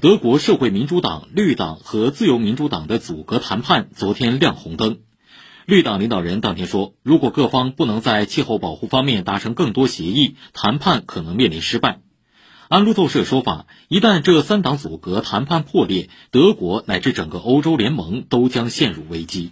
德国社会民主党、绿党和自由民主党的组阁谈判昨天亮红灯。绿党领导人当天说，如果各方不能在气候保护方面达成更多协议，谈判可能面临失败。按路透社说法，一旦这三党组阁谈判破裂，德国乃至整个欧洲联盟都将陷入危机。